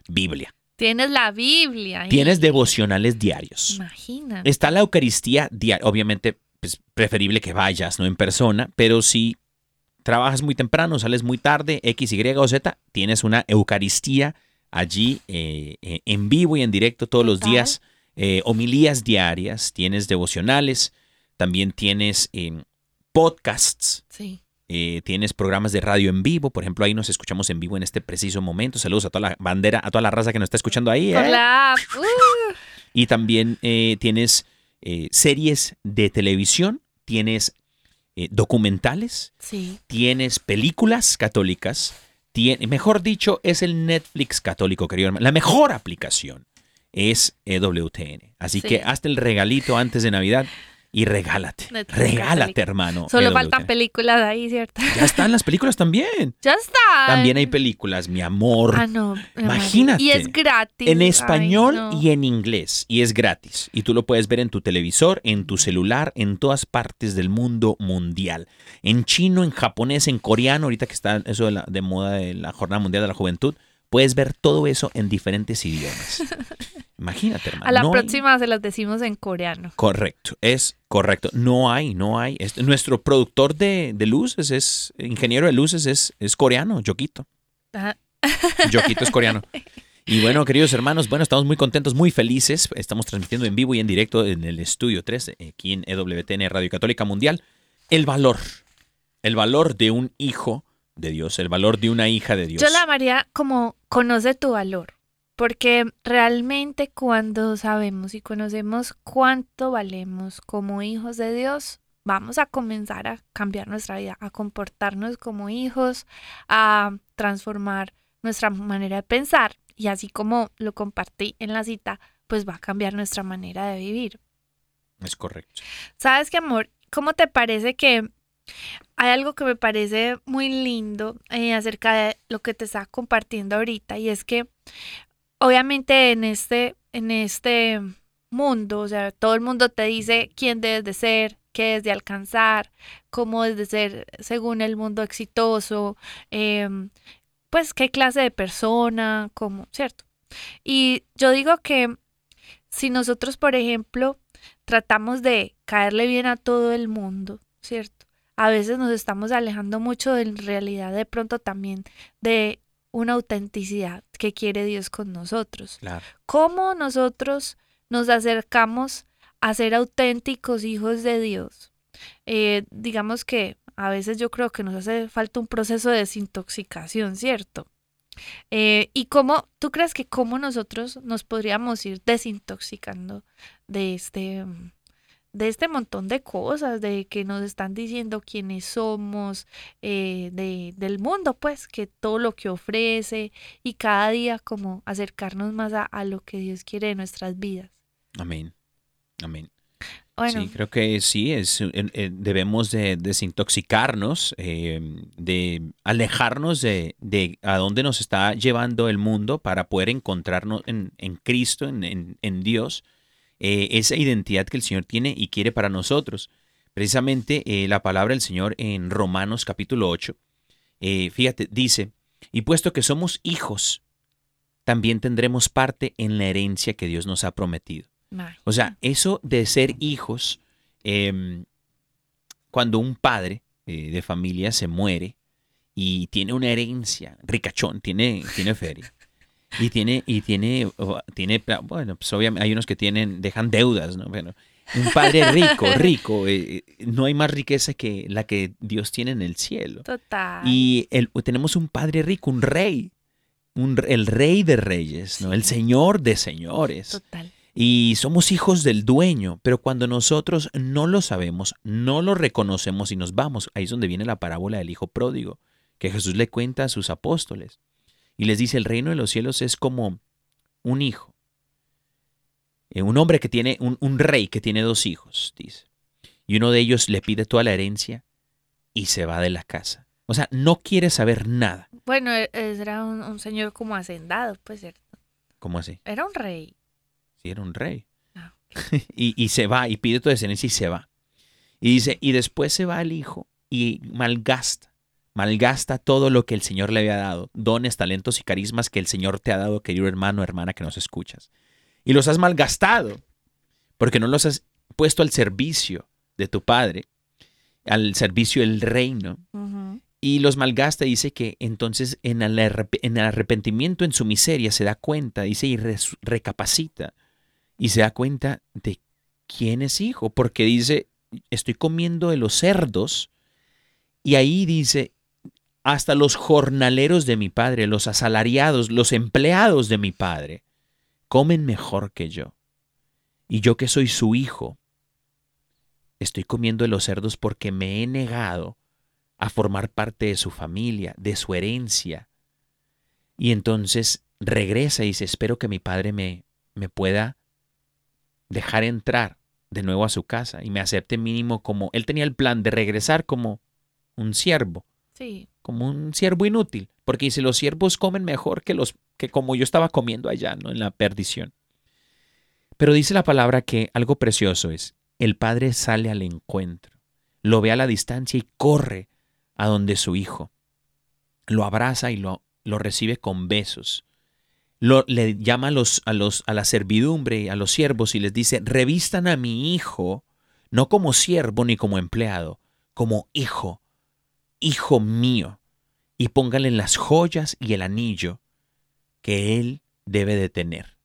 Biblia, Tienes la Biblia. tienes devocionales diarios. Imagina. Está la Eucaristía diaria. Obviamente, pues, preferible que vayas, no en persona, pero si trabajas muy temprano, sales muy tarde, X, Y o Z, tienes una Eucaristía allí eh, eh, en vivo y en directo todos los días, eh, homilías diarias, tienes devocionales, también tienes em, podcasts, Sí. Eh, tienes programas de radio en vivo, por ejemplo, ahí nos escuchamos en vivo en este preciso momento. Saludos a toda la bandera, a toda la raza que nos está escuchando ahí. ¿eh? la app. Uh, Y también eh, tienes series de televisión, tienes documentales, sí. tienes películas católicas, mejor dicho, es el Netflix católico, querido hermano. La mejor aplicación es EWTN. Así Sí. que hazte el regalito antes de Navidad y regálate. Netflix regálate, hermano. Solo faltan películas ahí, ¿cierto? Ya están las películas también. Ya está. También hay películas, mi amor. Ah, no. Imagínate. Y es gratis. En Ay, español no. y en inglés. Y es gratis. Y tú lo puedes ver en tu televisor, en tu celular, en todas partes del mundo mundial. En chino, en japonés, en coreano, ahorita que está eso de, la- de moda de la Jornada Mundial de la Juventud, puedes ver todo eso en diferentes idiomas. Imagínate, hermano. A la no hay- próxima se las decimos en coreano. Correcto, es correcto. No hay, no hay. Nuestro productor de, de luces es, ingeniero de luces es, es coreano, Yokito. Ajá. Yokito es coreano. Y bueno, queridos hermanos, bueno, estamos muy contentos, muy felices. Estamos transmitiendo en vivo y en directo en el estudio 3, aquí en EWTN Radio Católica Mundial. El valor, el valor de un hijo de Dios, el valor de una hija de Dios. Yo la llamaría como conoce tu valor. Porque realmente cuando sabemos y conocemos cuánto valemos como hijos de Dios, vamos a comenzar a cambiar nuestra vida, a comportarnos como hijos, a transformar nuestra manera de pensar. Y así como lo compartí en la cita, pues va a cambiar nuestra manera de vivir. Es correcto. ¿Sabes qué, amor? ¿Cómo te parece que hay algo que me parece muy lindo eh, acerca de lo que te estaba compartiendo ahorita? Y es que obviamente en este, en este mundo, o sea, todo el mundo te dice quién debes de ser, qué debes de alcanzar, cómo debes de ser según el mundo exitoso, em, pues qué clase de persona, cómo, ¿cierto? Y yo digo que si nosotros, por ejemplo, tratamos de caerle bien a todo el mundo, ¿cierto? A veces nos estamos alejando mucho de realidad de pronto también de una autenticidad que quiere Dios con nosotros. Claro. ¿Cómo nosotros nos acercamos a ser auténticos hijos de Dios? Eh, digamos que a veces yo creo que nos hace falta un proceso de desintoxicación, ¿cierto? Eh, y cómo, ¿tú crees que cómo nosotros nos podríamos ir desintoxicando de este, de este montón de cosas, de que nos están diciendo quiénes somos, eh, de, del mundo, pues, que todo lo que ofrece y cada día como acercarnos más a, a lo que Dios quiere de nuestras vidas? Amén. Amén. Bueno, Sí, creo que sí, es, eh, debemos de desintoxicarnos, eh, de alejarnos de, de a dónde nos está llevando el mundo para poder encontrarnos en, en Cristo, en, en- en Dios, eh, esa identidad que el Señor tiene y quiere para nosotros. Precisamente eh, la palabra del Señor en Romanos capítulo 8, eh, fíjate, dice, y puesto que somos hijos, también tendremos parte en la herencia que Dios nos ha prometido. O sea, eso de ser hijos, em, cuando un padre de familia se muere y tiene una herencia, ricachón, tiene, tiene feria. Y tiene, y tiene, tiene, bueno, pues obviamente hay unos que tienen, dejan deudas, ¿no? Bueno, un padre rico, rico, eh, no hay más riqueza que la que Dios tiene en el cielo. total. Y el- tenemos un padre rico, un rey, un, el rey de reyes, ¿no? El señor de señores Total. y somos hijos del dueño, pero cuando nosotros no lo sabemos, no lo reconocemos y nos vamos, ahí es donde viene la parábola del hijo pródigo, que Jesús le cuenta a sus apóstoles y les dice, el reino de los cielos es como un hijo, Eh, un hombre que tiene, un, un rey que tiene dos hijos, dice, y uno de ellos le pide toda la herencia y se va de la casa. O sea, no quiere saber nada. Bueno, e- era un, un señor como hacendado, pues ¿cierto? ¿Cómo así? era un rey. Si era un rey. Ah, y, y se va, y pide tu descendencia y se va. Y dice, y después se va el hijo y malgasta, malgasta todo lo que el Señor le había dado, dones, talentos y carismas que el Señor te ha dado, querido hermano, hermana que nos escuchas. Y los has malgastado, porque no los has puesto al servicio de tu Padre, al servicio del reino, y los malgasta, dice que entonces en el, arrep- en el arrepentimiento, en su miseria, se da cuenta, dice, y recapacita, y se da cuenta de quién es hijo, porque dice, estoy comiendo de los cerdos, y ahí dice, hasta los jornaleros de mi padre, los asalariados, los empleados de mi padre, comen mejor que yo. Y yo que soy su hijo, estoy comiendo de los cerdos porque me he negado a formar parte de su familia, de su herencia. Y entonces regresa y dice, espero que mi padre me, me pueda dejar entrar de nuevo a su casa y me acepte mínimo como, él tenía el plan de regresar como un siervo, Sí. Como un siervo inútil, porque dice, los siervos comen mejor que los que como yo estaba comiendo allá, ¿no? En la perdición. Pero dice la palabra que algo precioso es, el padre sale al encuentro, lo ve a la distancia y corre a donde su hijo, lo abraza y lo, lo recibe con besos. Lo, le llama a, los, a, los, a la servidumbre, a los siervos y les dice, revistan a mi hijo, no como siervo ni como empleado, como hijo, hijo mío, y póngale las joyas y el anillo que él debe de tener.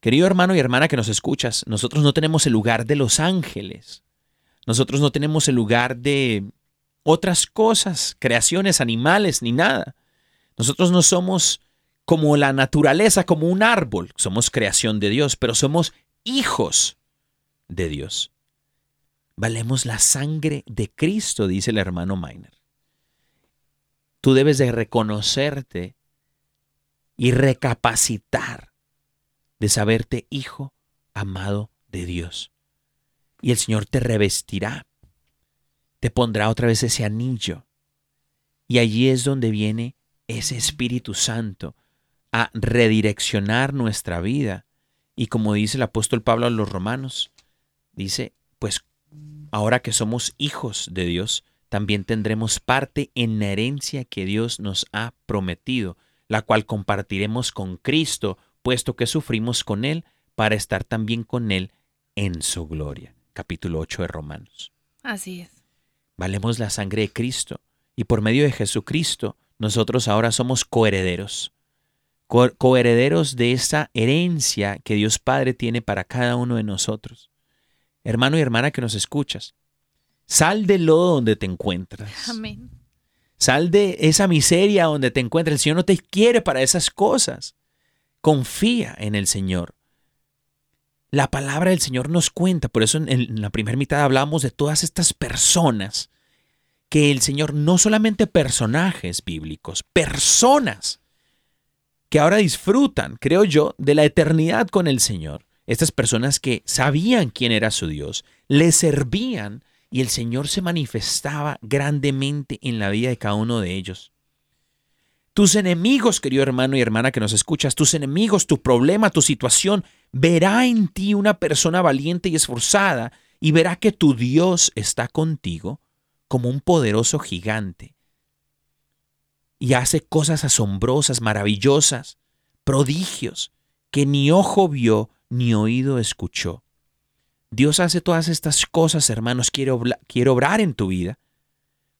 Querido hermano y hermana que nos escuchas, nosotros no tenemos el lugar de los ángeles. Nosotros no tenemos el lugar de otras cosas, creaciones, animales, ni nada. Nosotros no somos como la naturaleza, como un árbol. Somos creación de Dios, pero somos hijos de Dios. Valemos la sangre de Cristo, dice el hermano Miner. Tú debes de reconocerte y recapacitar de saberte hijo amado de Dios. Y el Señor te revestirá, te pondrá otra vez ese anillo. Y allí es donde viene ese Espíritu Santo a redireccionar nuestra vida. Y como dice el apóstol Pablo a los romanos, dice, pues ahora que somos hijos de Dios, también tendremos parte en la herencia que Dios nos ha prometido, la cual compartiremos con Cristo, puesto que sufrimos con Él, para estar también con Él en su gloria. Capítulo 8 de Romanos. Así es. Valemos la sangre de Cristo y por medio de Jesucristo nosotros ahora somos coherederos. Co- coherederos de esa herencia que Dios Padre tiene para cada uno de nosotros. Hermano y hermana que nos escuchas, sal del lodo donde te encuentras. Amén. Sal de esa miseria donde te encuentras. El Señor no te quiere para esas cosas. Confía en el Señor. La palabra del Señor nos cuenta, por eso en, la primera mitad hablamos de todas estas personas, que el Señor, no solamente personajes bíblicos, personas que ahora disfrutan, creo yo, de la eternidad con el Señor. Estas personas que sabían quién era su Dios, le servían y el Señor se manifestaba grandemente en la vida de cada uno de ellos. Tus enemigos, querido hermano y hermana que nos escuchas, tus enemigos, tu problema, tu situación, verá en ti una persona valiente y esforzada y verá que tu Dios está contigo como un poderoso gigante y hace cosas asombrosas, maravillosas, prodigios que ni ojo vio ni oído escuchó. Dios hace todas estas cosas, hermanos, quiere, obrar en tu vida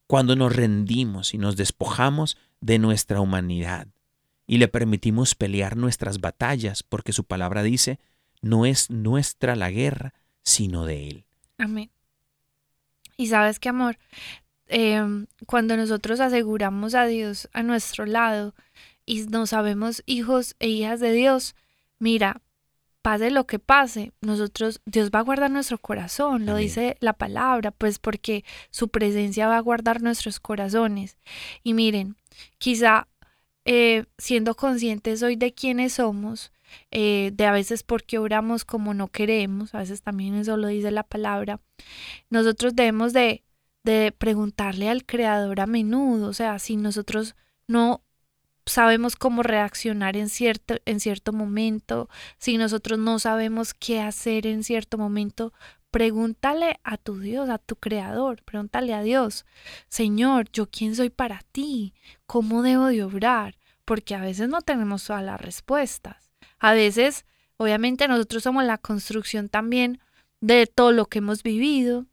cuando nos rendimos y nos despojamos de nuestra humanidad y le permitimos pelear nuestras batallas, porque su palabra dice, no es nuestra la guerra, sino de Él. Amén. Y sabes qué, amor, Em, cuando nosotros aseguramos a Dios a nuestro lado y nos sabemos hijos e hijas de Dios, mira, pase lo que pase, nosotros, Dios va a guardar nuestro corazón, lo Amén. dice la palabra, pues porque su presencia va a guardar nuestros corazones. Y miren, quizá eh, siendo conscientes hoy de quiénes somos, eh, de a veces porque oramos como no queremos, a veces también eso lo dice la palabra, nosotros debemos de, de preguntarle al Creador a menudo, o sea, si nosotros no sabemos cómo reaccionar en cierto, en cierto momento, si nosotros no sabemos qué hacer en cierto momento, pregúntale a tu Dios, a tu Creador, pregúntale a Dios, Señor, ¿yo quién soy para ti? ¿Cómo debo de obrar? Porque a veces no tenemos todas las respuestas. A veces, obviamente, nosotros somos la construcción también de todo lo que hemos vivido.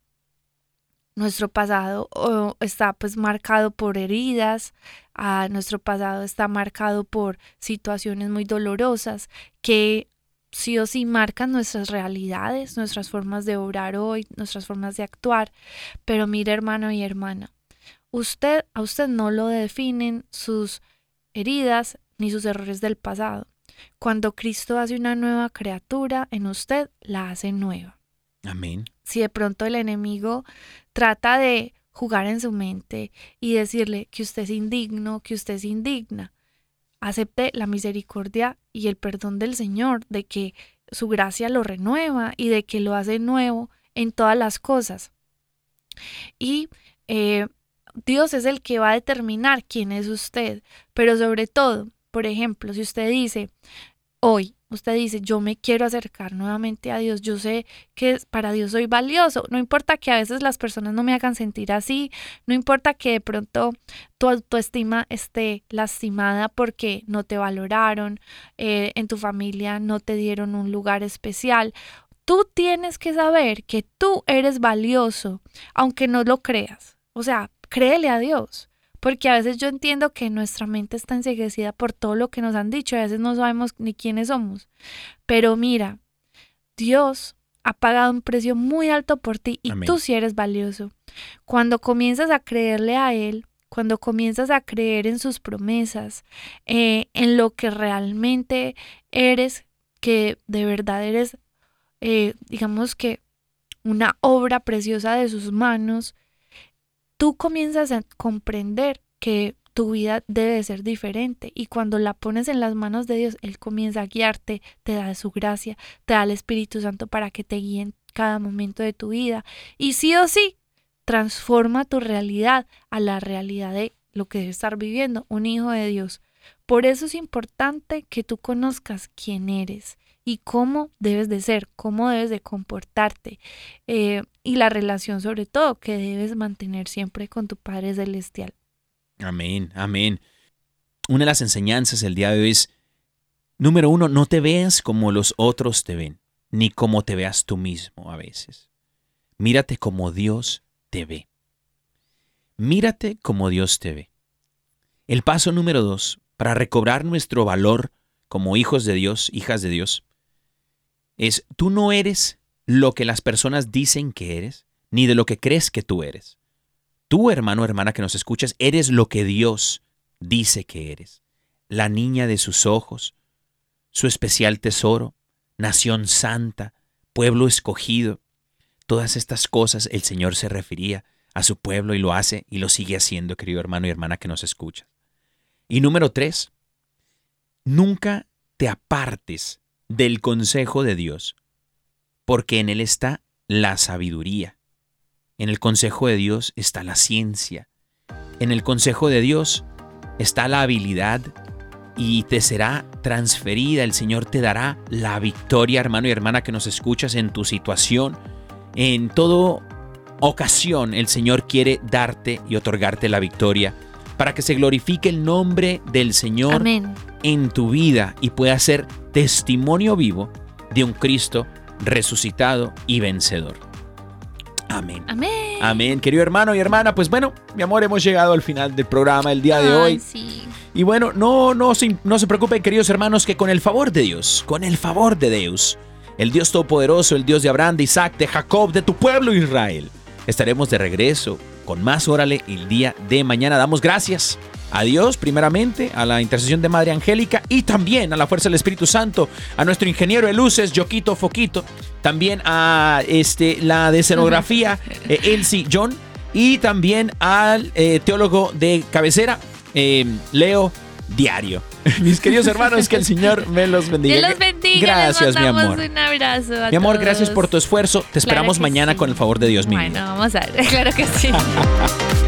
Nuestro pasado oh, está pues marcado por heridas, a nuestro pasado está marcado por situaciones muy dolorosas que sí o sí marcan nuestras realidades, nuestras formas de obrar hoy, nuestras formas de actuar. Pero mire hermano y hermana, usted a usted no lo definen sus heridas ni sus errores del pasado. Cuando Cristo hace una nueva criatura en usted, la hace nueva. Amén. Si de pronto el enemigo trata de jugar en su mente y decirle que usted es indigno, que usted es indigna, acepte la misericordia y el perdón del Señor, de que su gracia lo renueva y de que lo hace nuevo en todas las cosas. Y eh, Dios es el que va a determinar quién es usted, pero sobre todo, por ejemplo, si usted dice, hoy usted dice, yo me quiero acercar nuevamente a Dios, yo sé que para Dios soy valioso, no importa que a veces las personas no me hagan sentir así, no importa que de pronto tu autoestima esté lastimada porque no te valoraron, eh, en tu familia no te dieron un lugar especial. Tú tienes que saber que tú eres valioso, aunque no lo creas. O sea, créele a Dios. Porque a veces yo entiendo que nuestra mente está enseguecida por todo lo que nos han dicho y a veces no sabemos ni quiénes somos. Pero mira, Dios ha pagado un precio muy alto por ti y Amén. tú sí eres valioso. Cuando comienzas a creerle a Él, cuando comienzas a creer en sus promesas, eh, en lo que realmente eres, que de verdad eres, eh, digamos que una obra preciosa de sus manos, tú comienzas a comprender que tu vida debe ser diferente y cuando la pones en las manos de Dios, Él comienza a guiarte, te da su gracia, te da el Espíritu Santo para que te guíe en cada momento de tu vida y sí o sí, transforma tu realidad a la realidad de lo que debe estar viviendo un hijo de Dios. Por eso es importante que tú conozcas quién eres y cómo debes de ser, cómo debes de comportarte eh, y la relación sobre todo que debes mantener siempre con tu Padre Celestial. Amén, amén. Una de las enseñanzas del día de hoy es, número uno, no te veas como los otros te ven, ni como te veas tú mismo a veces. Mírate como Dios te ve. Mírate como Dios te ve. El paso número dos, para recobrar nuestro valor como hijos de Dios, hijas de Dios, es tú no eres lo que las personas dicen que eres, ni de lo que crees que tú eres. Tú, hermano, hermana que nos escuchas, eres lo que Dios dice que eres. La niña de sus ojos, su especial tesoro, nación santa, pueblo escogido. Todas estas cosas el Señor se refería a su pueblo y lo hace y lo sigue haciendo, querido hermano y hermana que nos escucha. Y número tres, nunca te apartes del consejo de Dios, porque en él está la sabiduría. En el consejo de Dios está la ciencia. En el consejo de Dios está la habilidad y te será transferida. El Señor te dará la victoria, hermano y hermana que nos escuchas en tu situación. En toda ocasión el Señor quiere darte y otorgarte la victoria para que se glorifique el nombre del Señor Amén. en tu vida y pueda ser testimonio vivo de un Cristo resucitado y vencedor. Amén. Amén. Amén, querido hermano y hermana. Pues bueno, mi amor, hemos llegado al final del programa el día de Ay, hoy. sí. Y bueno, no, no, se, no se preocupen, queridos hermanos, que con el favor de Dios, con el favor de Dios, el Dios Todopoderoso, el Dios de Abraham, de Isaac, de Jacob, de tu pueblo Israel, estaremos de regreso con más Órale el día de mañana. Damos gracias a Dios, primeramente, a la intercesión de Madre Angélica y también a la fuerza del Espíritu Santo, a nuestro ingeniero de luces, Yoquito Foquito, también a este, la de escenografía, eh, Elsie John, y también al eh, teólogo de cabecera, eh, Leo Diario. Mis queridos hermanos, que el Señor me los bendiga. Dios los bendiga. Gracias, les mi amor. Un abrazo. a Mi amor, todos. gracias por tu esfuerzo. Te esperamos que mañana sí. con el favor de Dios, mi Bueno, vamos a ver. Claro que sí.